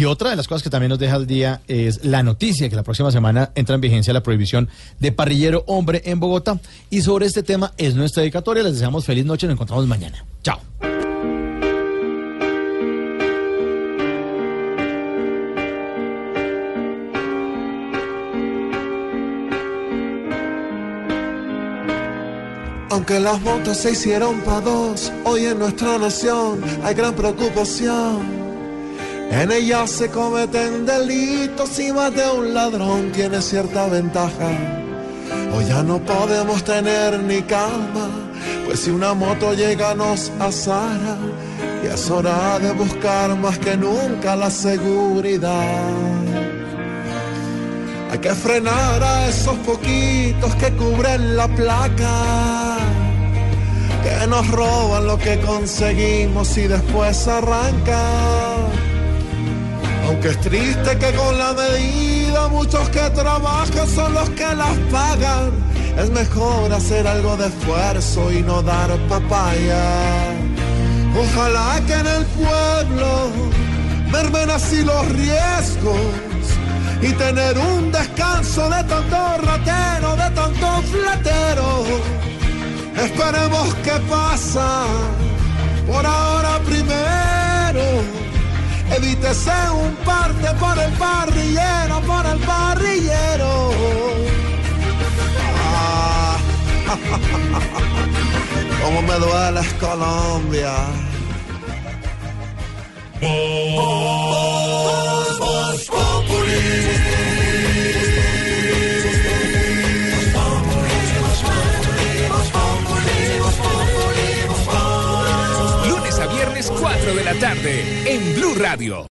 Y otra de las cosas que también nos deja al día es la noticia que la próxima semana entra en vigencia la prohibición de parrillero hombre en Bogotá. Y sobre este tema es nuestra dedicatoria. Les deseamos feliz noche. Nos encontramos mañana. Chao. Aunque las motos se hicieron para dos, hoy en nuestra nación hay gran preocupación. En ella se cometen delitos y más de un ladrón tiene cierta ventaja. Hoy ya no podemos tener ni calma, pues si una moto llega nos asara. Y es hora de buscar más que nunca la seguridad. Hay que frenar a esos poquitos que cubren la placa, que nos roban lo que conseguimos y después arrancan. Aunque es triste que con la medida muchos que trabajan son los que las pagan, es mejor hacer algo de esfuerzo y no dar papaya. Ojalá que en el pueblo mermen así los riesgos y tener un descanso de tanto ratero, de tanto flatero. Esperemos que pasa Evítese un parte por el parrillero, por el parrillero. Ah, Cómo me duele Colombia. Lunes a viernes 4 de la tarde en Blue Radio.